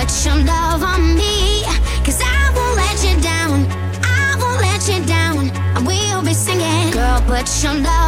put your love on me. Cause I won't let you down. I won't let you down. I will be singing. Girl, put your love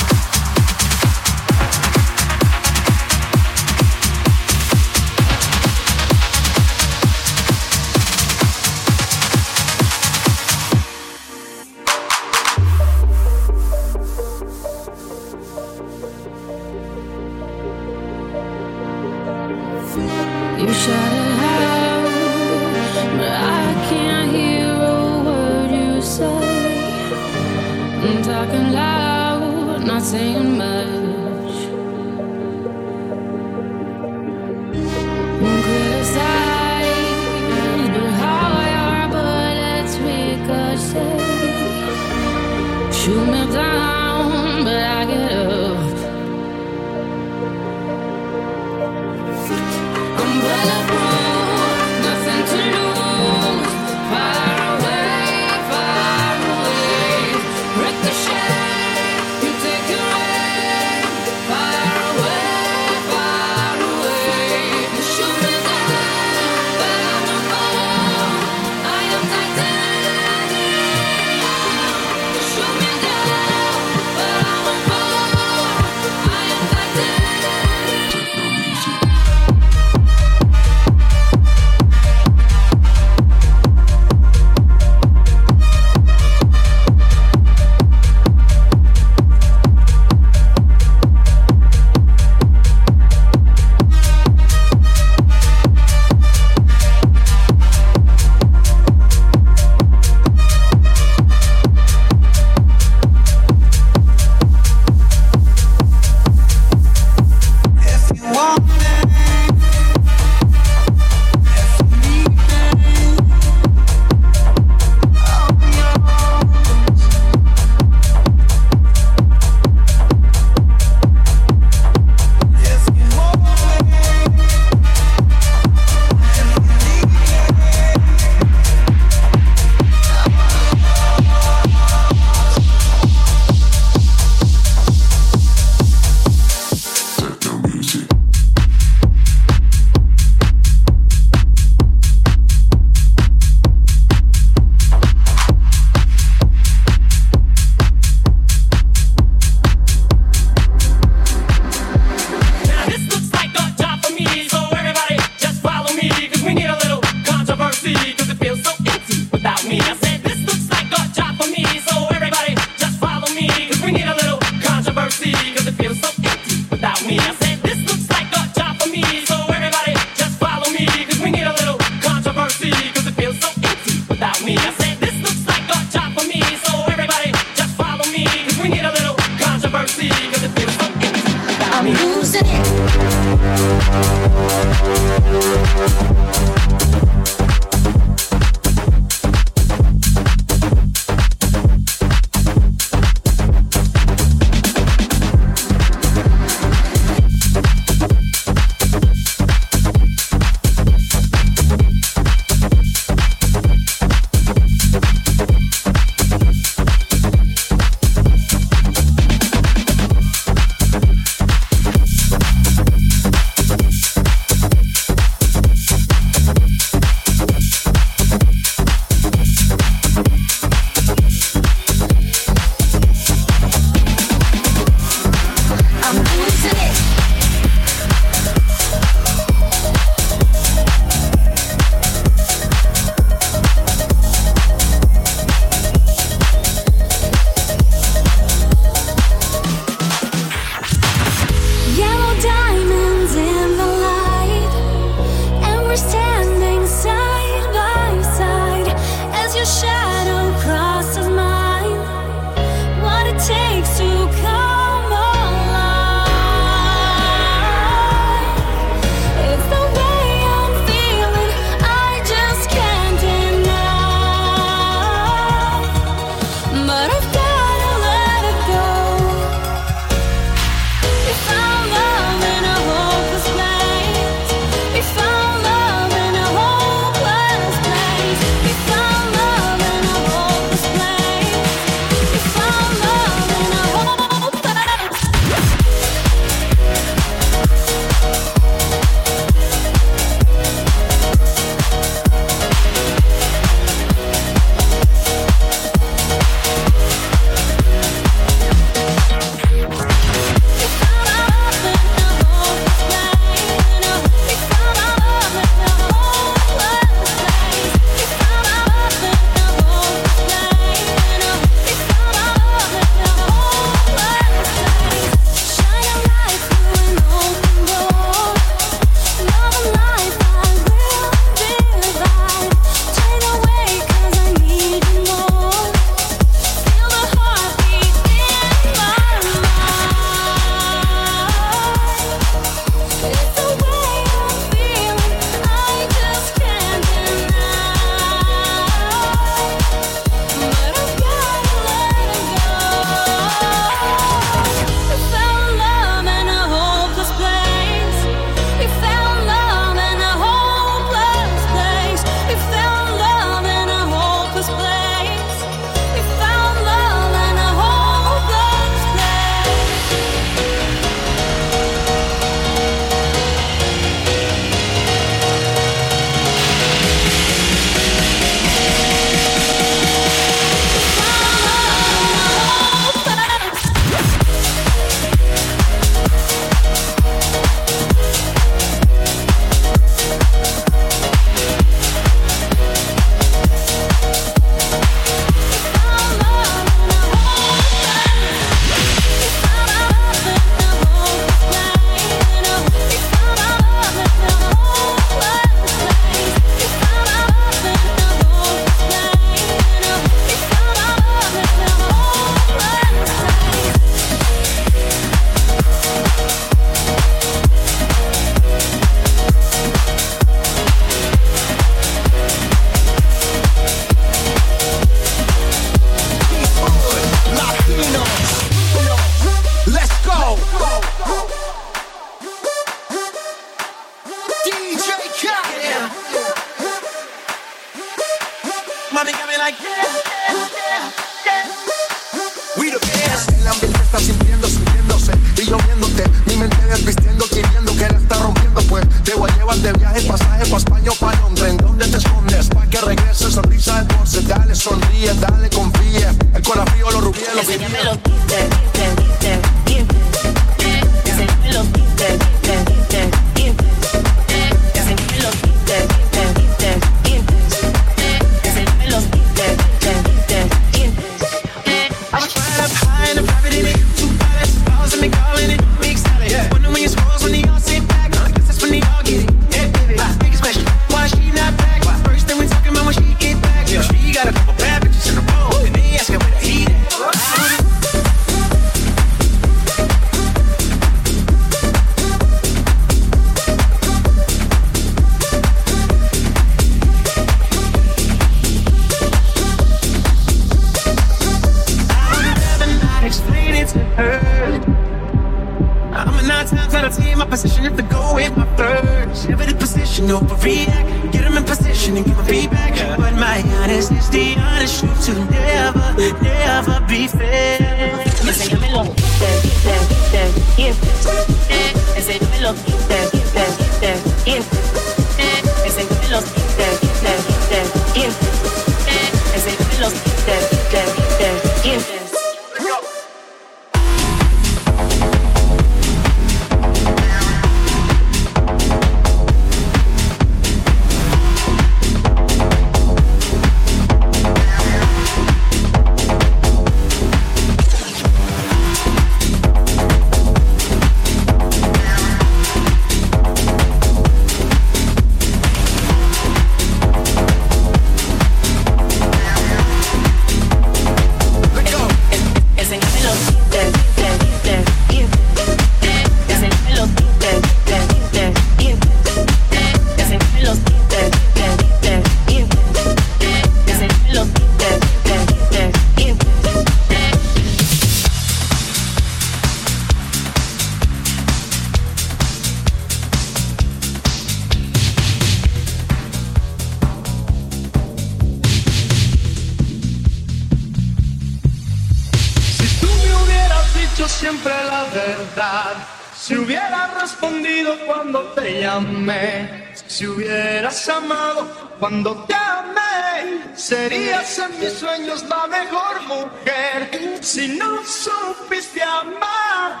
Cuando te amé, serías en mis sueños la mejor mujer. Si no supiste amar,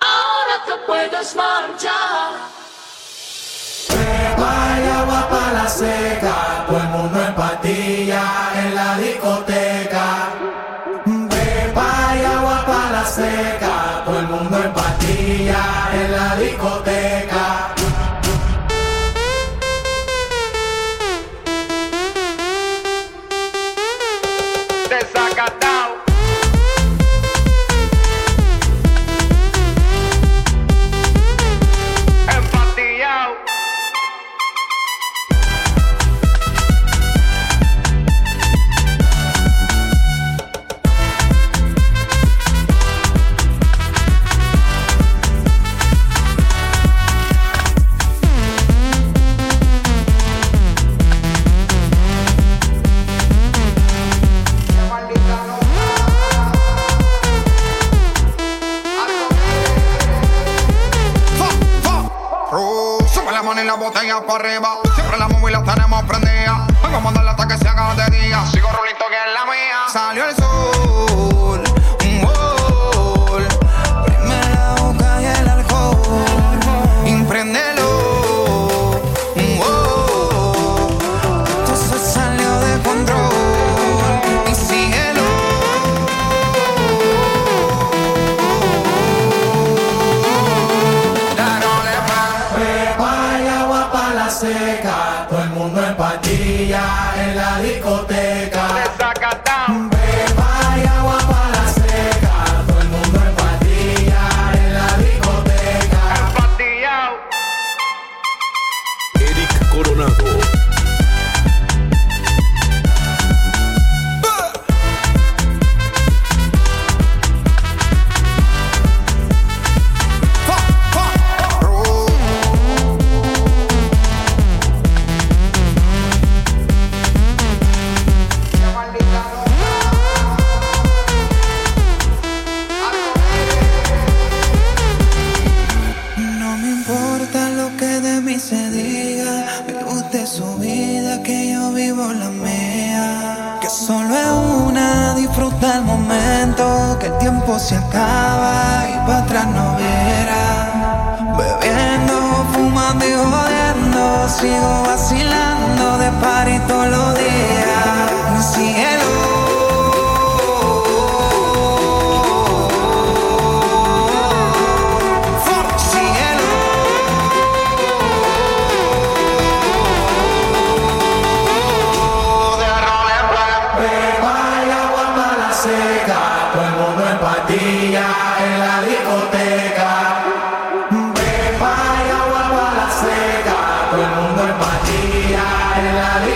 ahora te puedes marchar. Vaya agua para la seca, todo el mundo en patilla en la discoteca. Beba y agua para la seca, en la discoteca. Para arriba. Siempre la móvil la tenemos prendida.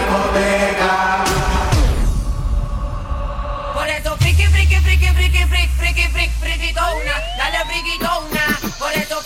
discoteca. Por eso friki, friki, friki, friki, friki, friki, friki, friki, dona, dale friki, dona. Por eso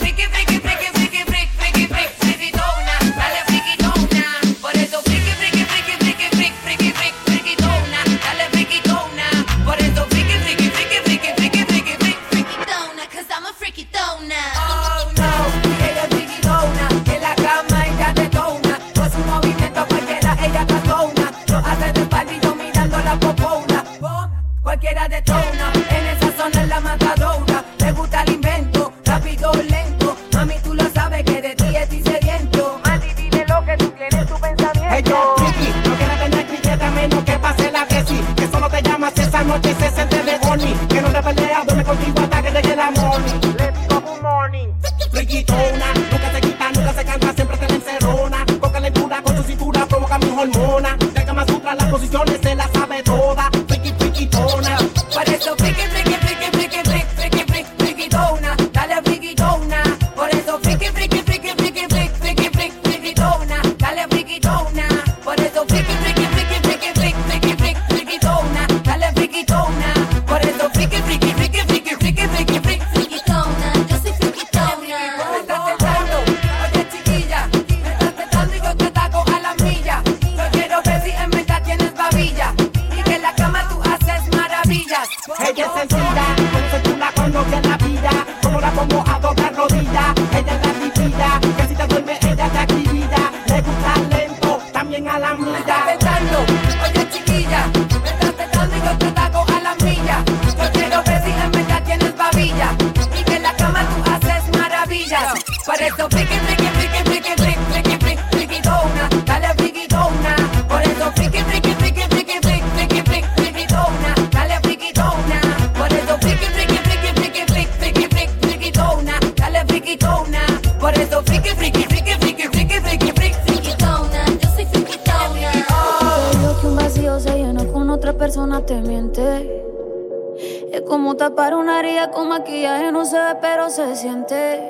se siente.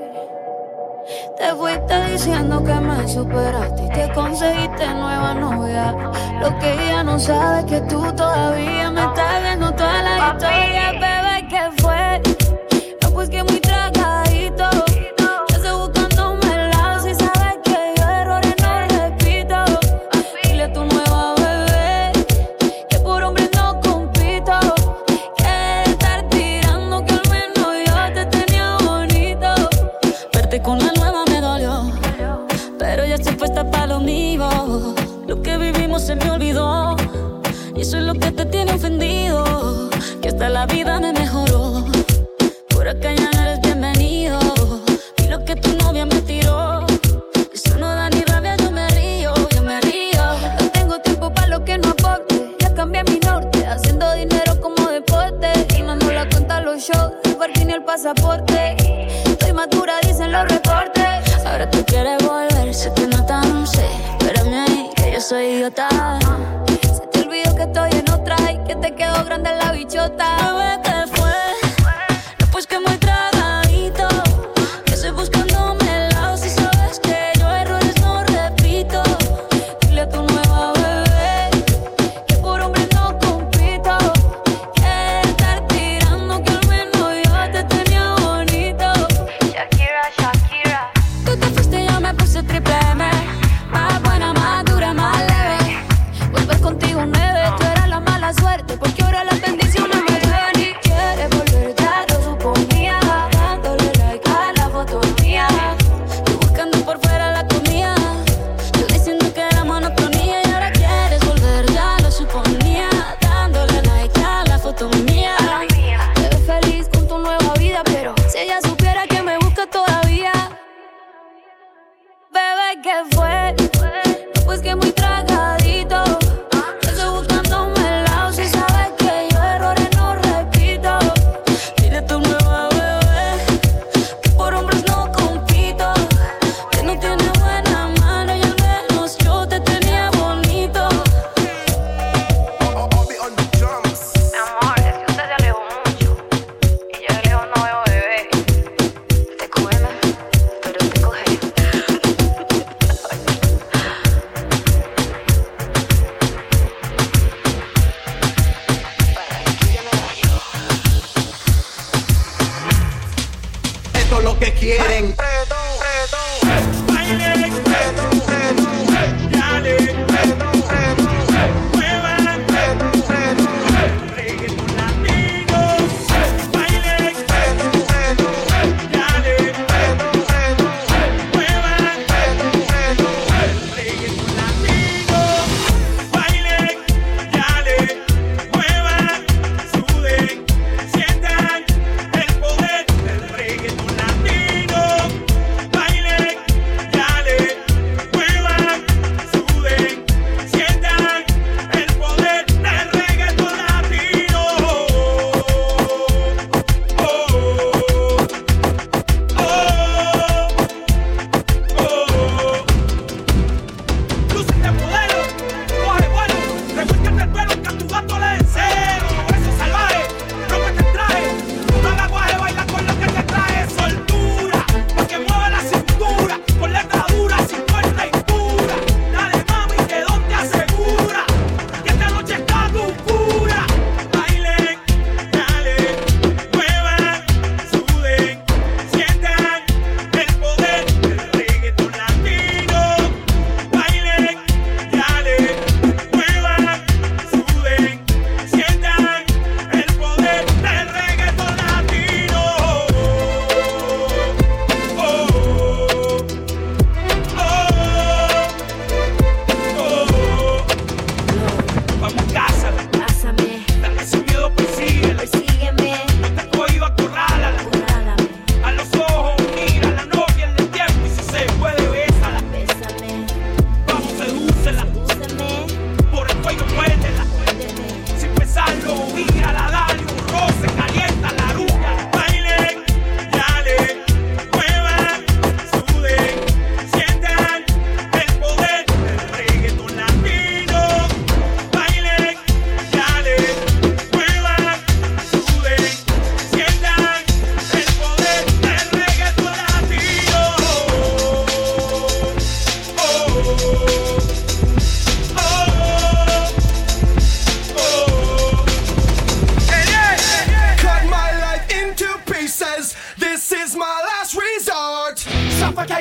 Te fuiste diciendo que me superaste y te conseguiste nueva novia. Lo que ella no sabe es que tú todavía me estás viendo toda la historia, bebé, que fue. No, pues que muy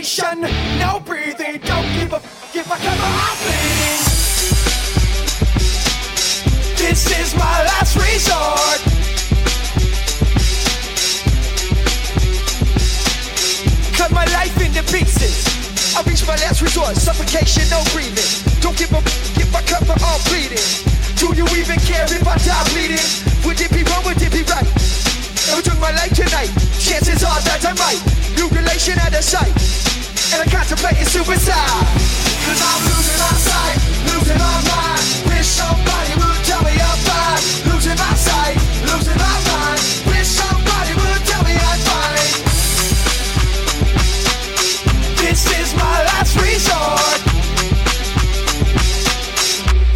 ventilation, no breathing. Don't give a f- if I cover I'm bleeding. This is my last resort. Cut my life into pieces. I reach my last resort. Suffocation, no breathing. Don't give a f- if I cut for all bleeding. Do you even care if I die bleeding? Would it be wrong? Would it be right? I took my life tonight. Chances are that I might. New relation out of sight. And I'm contemplating suicide. Cause I'm losing my sight, losing my mind. Wish somebody would tell me I'm fine. Losing my sight, losing my mind. Wish somebody would tell me I'm fine. This is my last resort.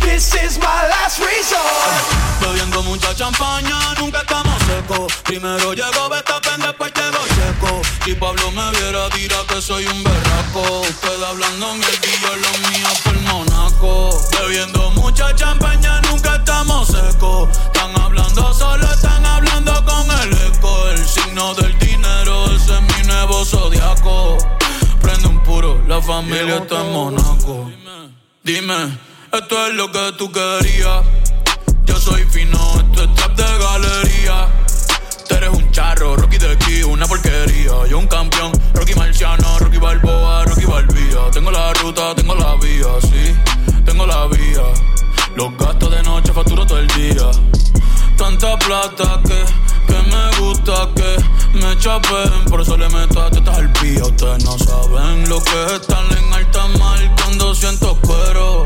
This is my last resort. Bebiendo mucha champaña, nunca estamos secos. Primero llegó Betapen, después llegó Checo. Si Pablo me viera, dirá que soy un berraco. Usted hablando en el guillo, lo mío por Monaco. Bebiendo mucha champaña, nunca estamos secos. Están hablando solo, están hablando con el eco. El signo del dinero, ese es mi nuevo zodiaco. Prende un puro, la familia está en Monaco. Dime, esto es lo que tú querías. Yo soy fino, esto es trap de galería. Tú eres un charro, Rocky de aquí, una porquería. Yo un campeón, Rocky Marciano, Rocky Balboa, Rocky Balbía. Tengo la ruta, tengo la vía, sí, tengo la vía. Los gastos de noche facturo todo el día. Tanta plata que, que me gusta que me chapen. Por eso le meto a tetas al pía. Ustedes no saben lo que es estar en alta mar cuando siento cuero.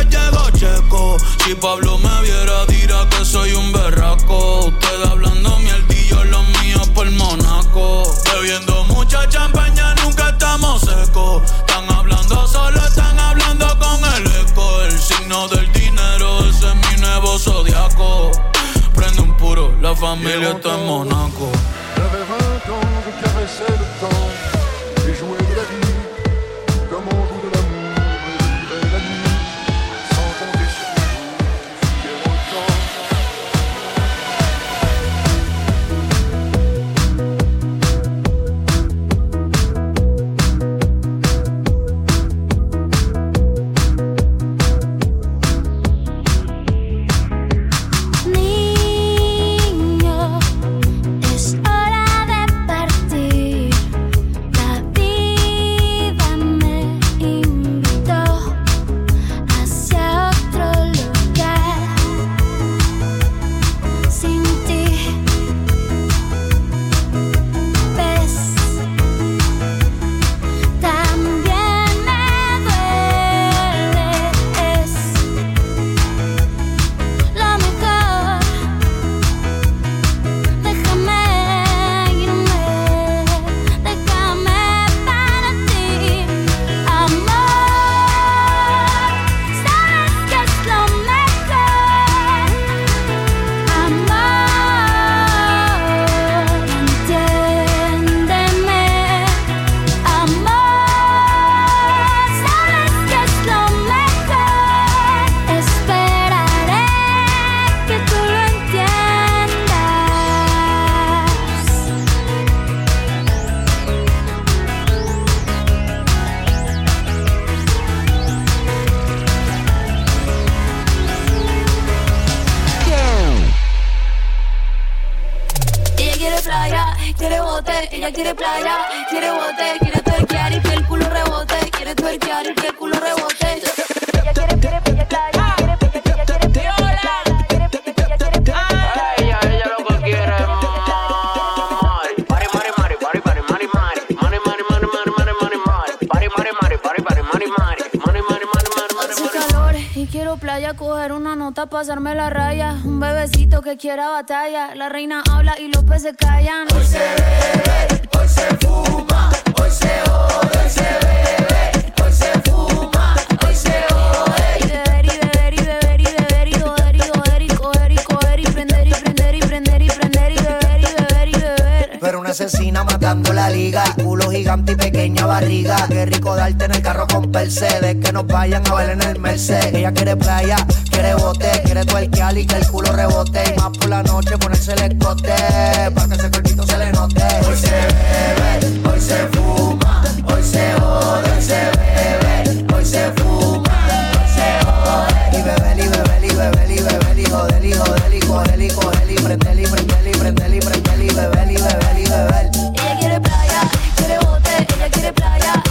después llegó Checo. Si Pablo me viera, dirá que soy un berraco. Usted hablando mierdillo, los míos por Monaco. Bebiendo mucha champaña, nunca estamos secos. Están hablando solo, están hablando con el eco. El signo del dinero, ese es mi nuevo zodiaco. Prende un puro, la familia está en Monaco. J'avais 20 ans, je caressais le temps que quiera batalla. La reina habla y los peces callan. en el carro con Mercedes, que nos vayan a ver en el Mercedes. Ella quiere playa, quiere bote, quiere tuerquear y que el culo rebote. Y más por la noche ponerse el escote, para que ese cuerpito se le note. Hoy se bebe, hoy se fuma, hoy se jode, hoy se bebe, hoy se fuma, hoy se jode. Y beber y beber y beber y beber y joder y joder y joder y joder y prender y prender y prender y prender y beber y beber y beber. Ella quiere playa, quiere bote, ella quiere playa.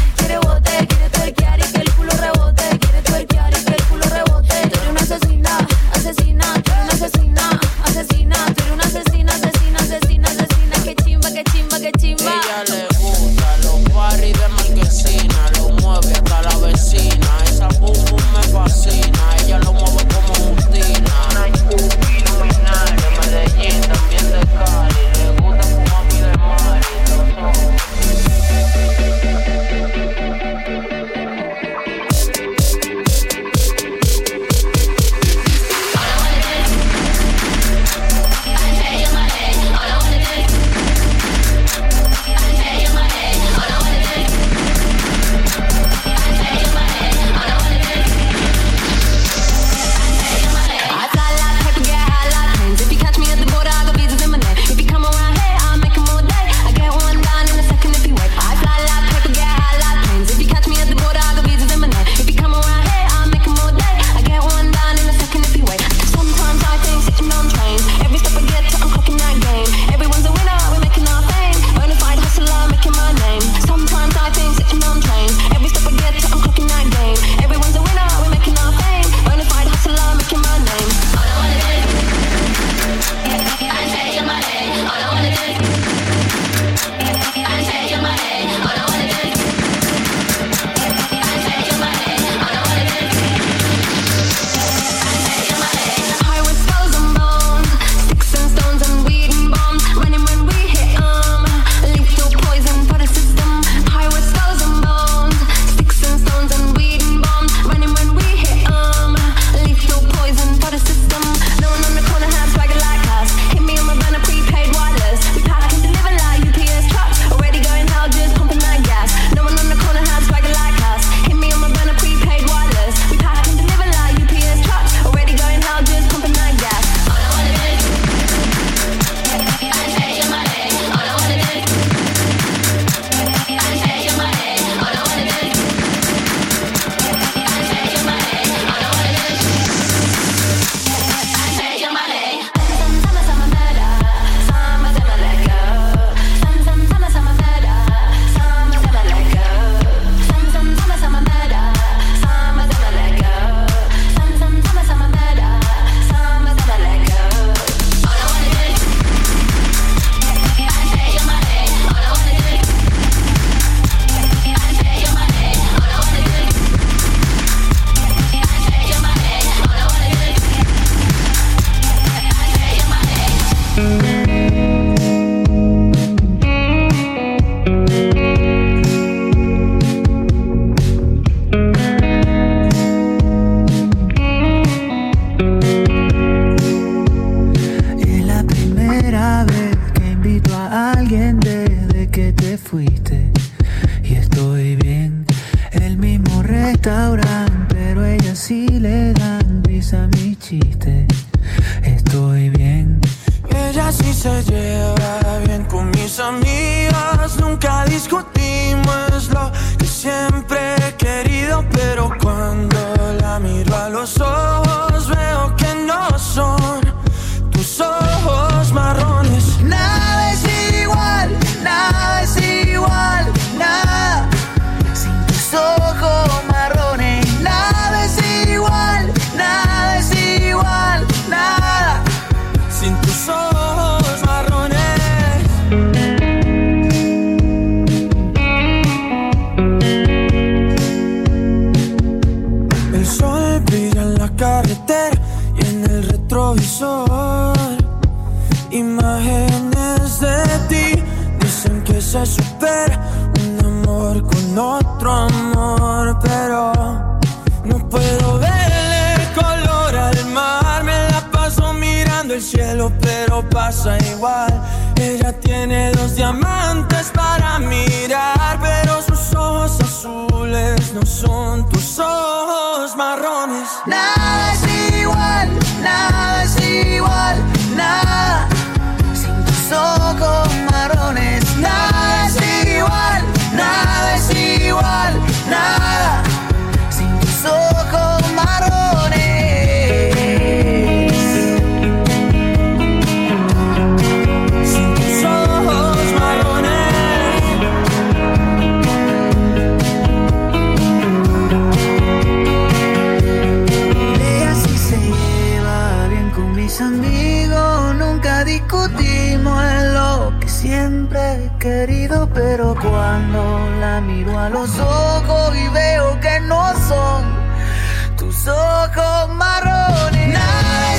restaurante, pero ella sí le dan risa a mis chistes. Estoy bien. Ella sí se lleva bien con mis amigas, nunca discutimos lo que siempre he querido, pero cuando la miro a los ojos veo que no son tus ojos pero pasa igual. Ella tiene dos diamantes para mirar, pero sus ojos azules no son tus ojos marrones. Nada es igual, nada es igual, nada sin tus ojos marrones. Nada es igual, nada es igual, nada sin tus ojos nunca discutimos en lo que siempre he querido, pero cuando la miro a los ojos y veo que no son tus ojos marrones.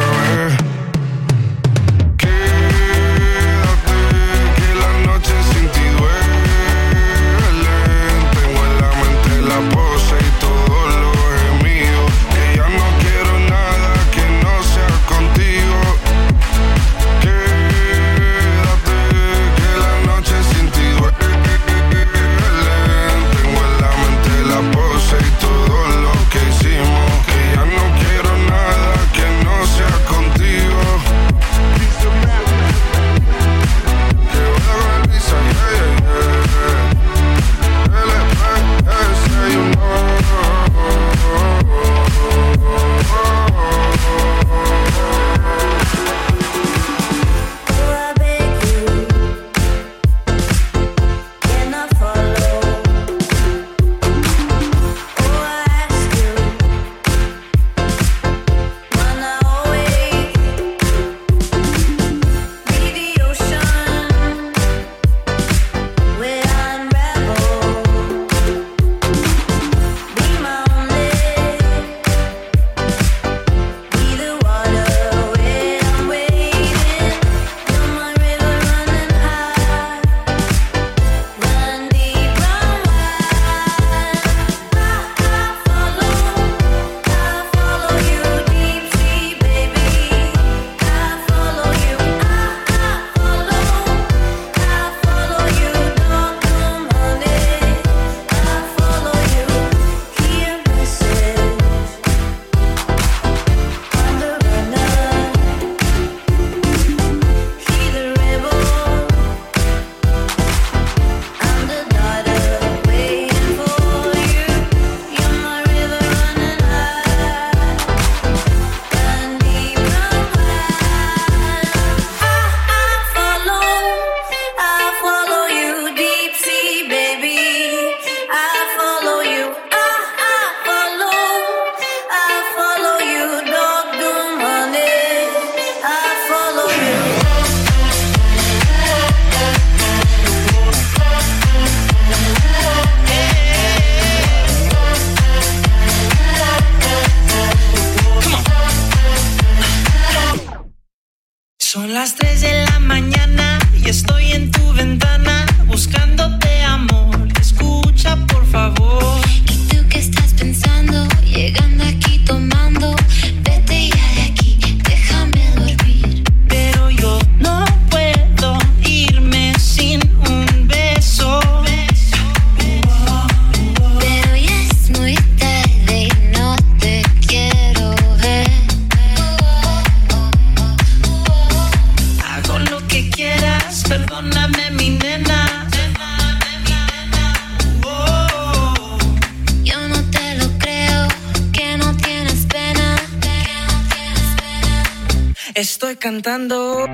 ventana buscándote cantando.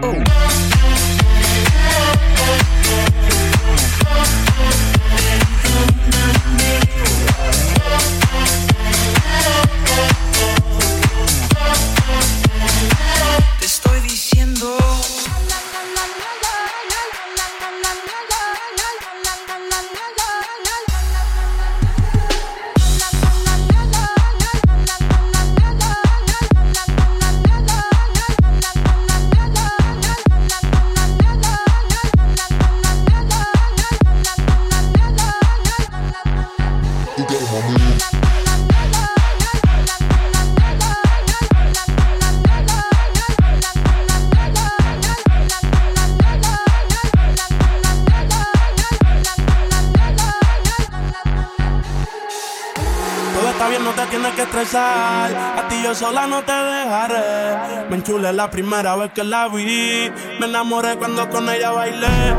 La primera vez que la vi. Me enamoré cuando con ella bailé.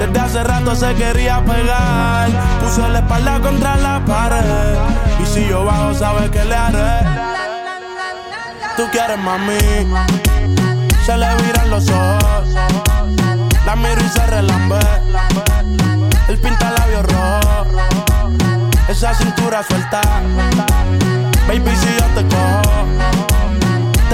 Desde hace rato se quería pegar. Puse la espalda contra la pared. Y si yo bajo, sabes que le haré. Tú quieres mami. Se le viran los ojos. La miro y se relambe. El pinta labios rojo. Esa cintura suelta. Baby, si yo te cojo,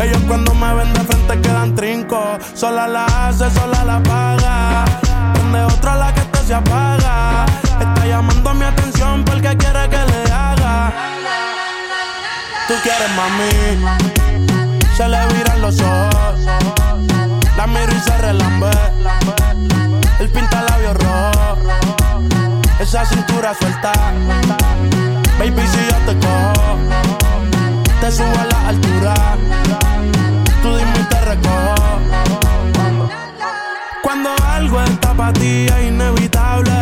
Ellos cuando me ven de frente quedan trinco. Sola la hace, sola la paga. Donde otra la que esto se apaga. Está llamando mi atención porque quiere que le haga. Tú quieres mami. Se le viran los ojos. La miro y se relambe. El pinta labios rojo. Esa cintura suelta. Baby, si yo te cojo, te subo a la altura. Tú dime y te recojo. Cuando algo está para ti es inevitable,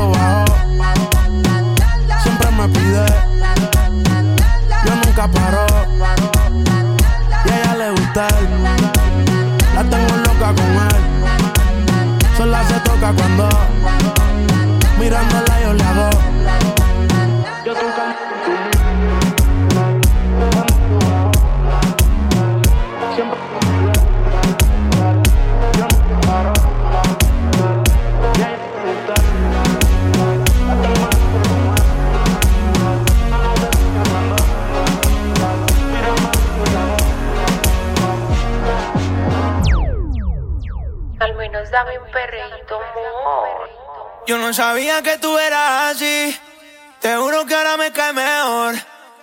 Cuando yo no sabía que tú eras así. Te juro que ahora me cae mejor.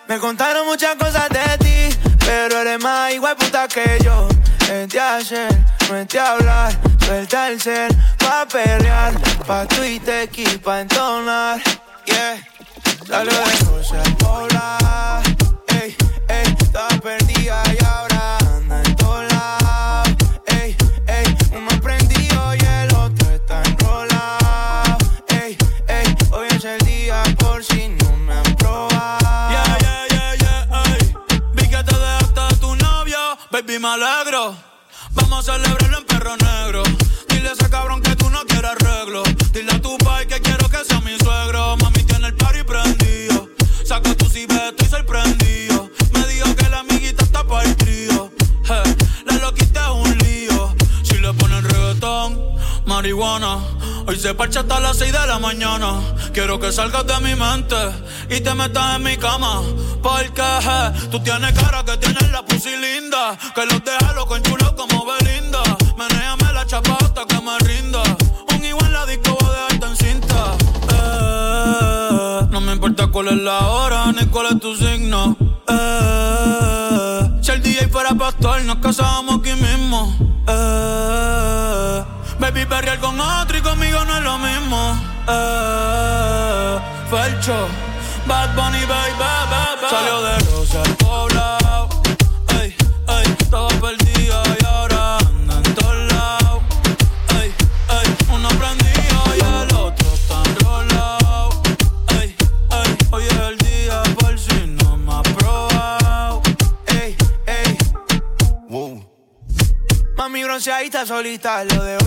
Me contaron muchas cosas de ti, pero eres más igual puta que yo. Es de hacer, es de hablar. Suelta el cel pa' perrear, pa' Twitter y pa' entonar. Yeah, salió de Polar. Ey, ey, estaba perdida y ahora me alegro. Vamos a celebrarlo en perro negro. Dile a ese cabrón que tú no quieres arreglo. Dile a tu pai que quiero que sea mi suegro. Mami tiene el party prendido. Saca tu cibeto estoy sorprendido. Me dijo que la amiguita está para el trío. Je, la loquita es un lío. Si le ponen reggaetón, marihuana. Hoy se parcha hasta las 6 de la mañana. Quiero que salgas de mi mente y te metas en mi cama. Porque je, tú tienes cara que tienes la pussy Que los deja loco en chulo como Belinda. Menéame la chapa hasta que me rinda. Un igual la disco voy a dejarte en cinta. Eh, no me importa cuál es la hora ni cuál es tu signo. Eh, si el DJ fuera pastor, nos casábamos aquí mismo. Eh, baby, perrear con otro y conmigo no es lo mismo. Eh, Felcho, Bad Bunny, baby, baby. Salió de Rosa solita, lo de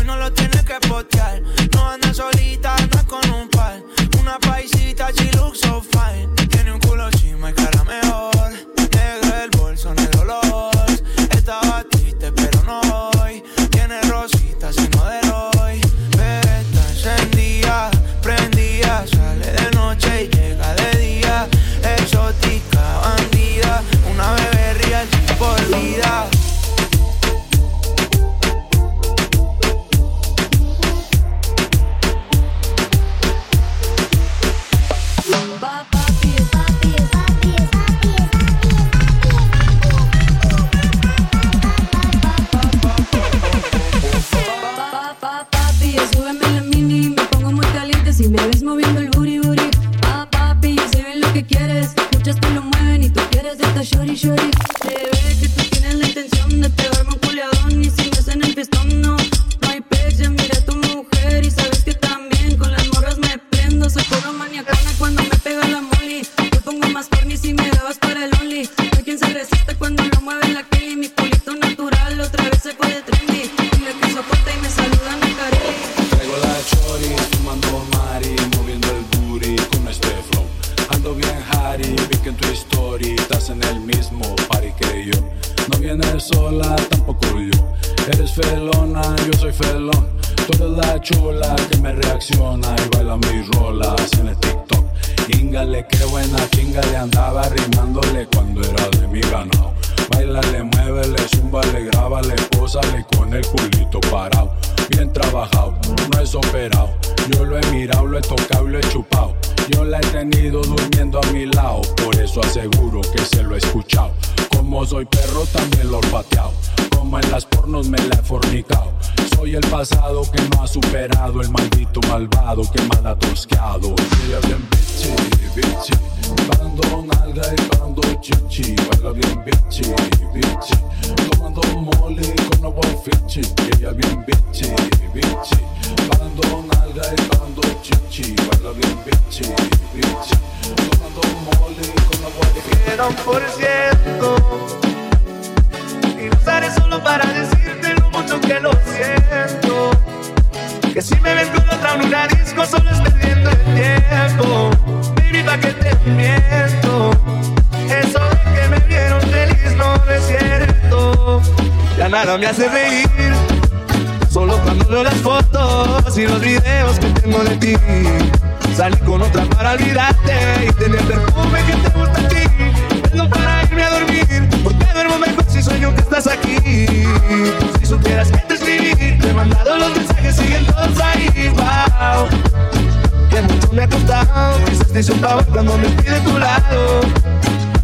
cuando me estoy de tu lado.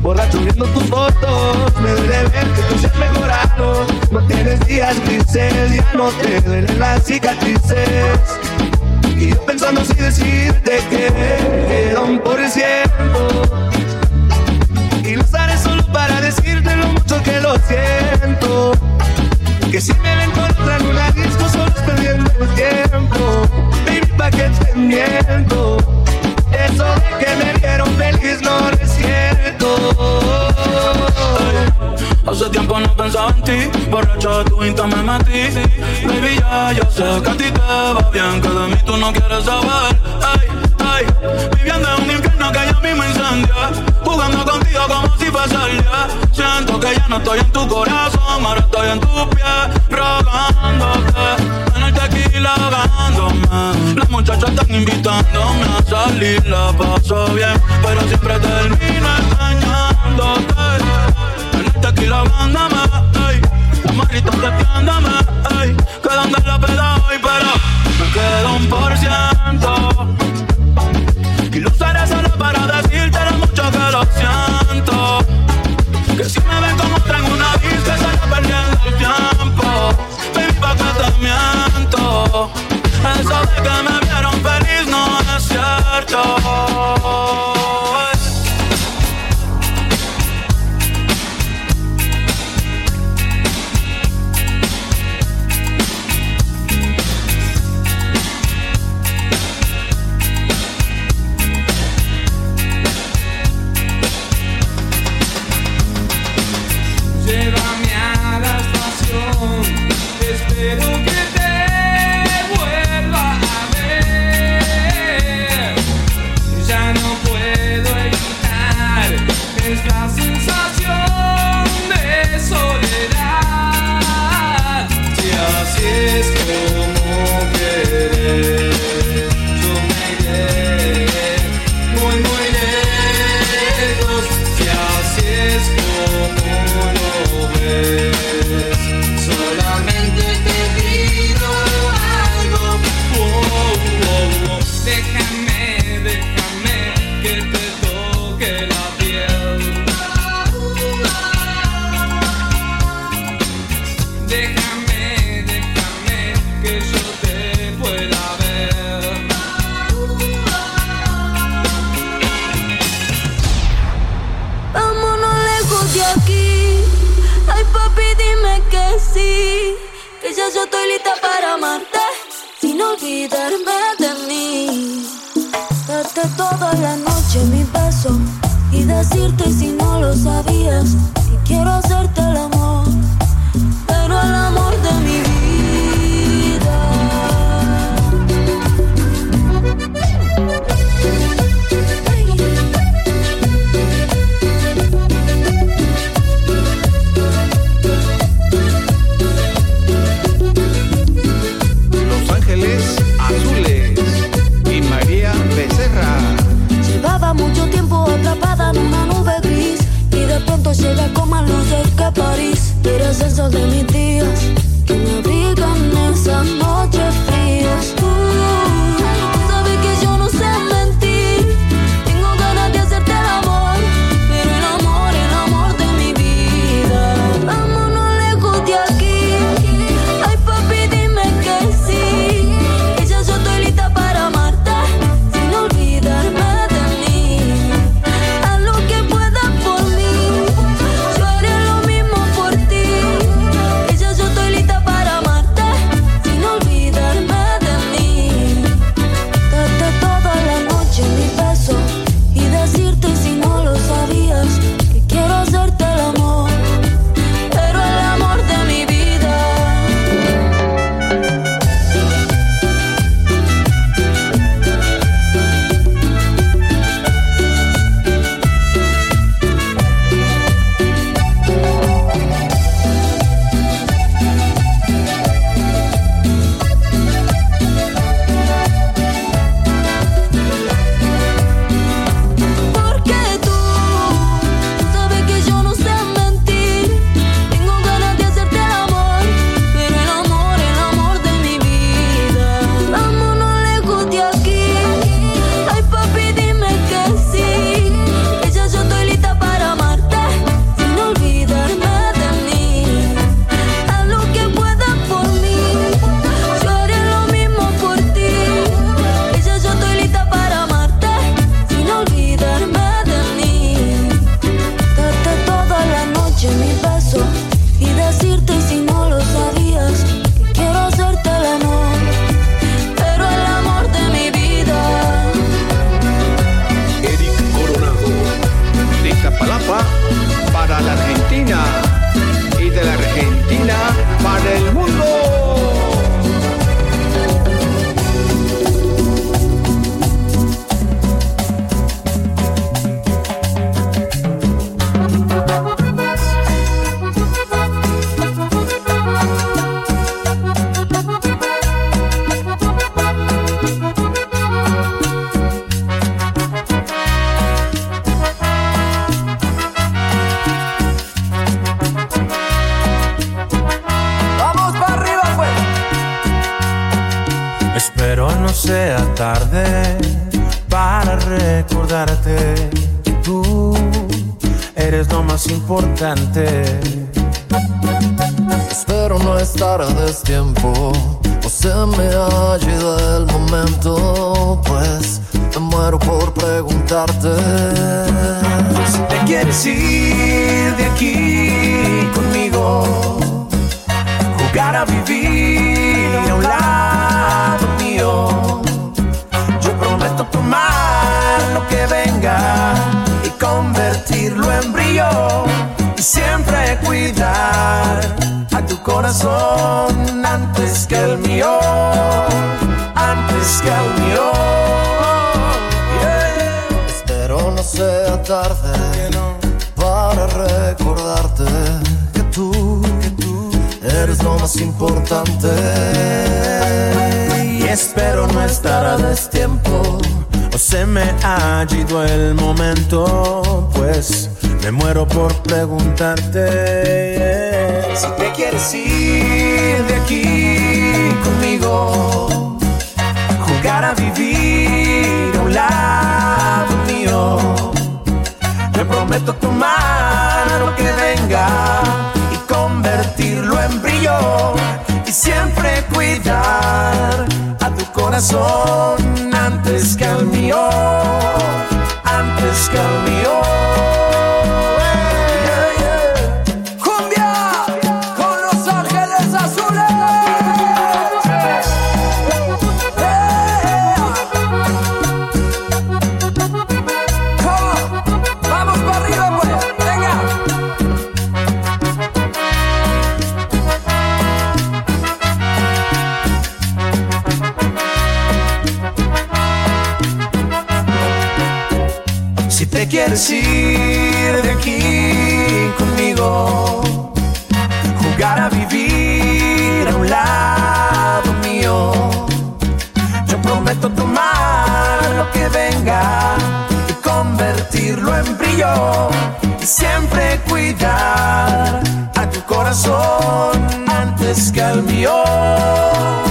Borracho viendo tus fotos, me duele que tú ya mejorado. No tienes días grises, ya no te duelen las cicatrices. Y yo pensando si decirte que quedan por el tiempo. Y lo haré solo para decirte lo mucho que lo siento. Que si me encuentran en una disco solo estoy perdiendo el tiempo. Baby, pa' que te miento no pensaba en ti. Borracho de tu insta me metí Baby, ya yo sé que a ti te va bien Que de mí tú no quieres saber. Ay, ay Viviendo en un infierno que yo mismo incendia. Jugando contigo como si fuese el día. Siento que ya no estoy en tu corazón Ahora estoy en tu piel Rogándote. En el tequila ahogándome. Las muchachas están invitándome a salir La paso bien Pero siempre termino engañándote tequila, mándame, ey. Un marrito despiándame, ey. Que donde la peda hoy, pero me queda un por ciento. Y lo usaré solo para decirte lo mucho que lo siento. París, tira el sexo de mi tía importante. Y espero no estar a destiempo. O se me ha ido el momento, pues me muero por preguntarte. Si te quieres ir de aquí conmigo, jugar a vivir a un lado mío, te prometo tomar lo que venga convertirlo en brillo y siempre cuidar a tu corazón antes que al mío, antes que al mío. Corazón antes que al mío.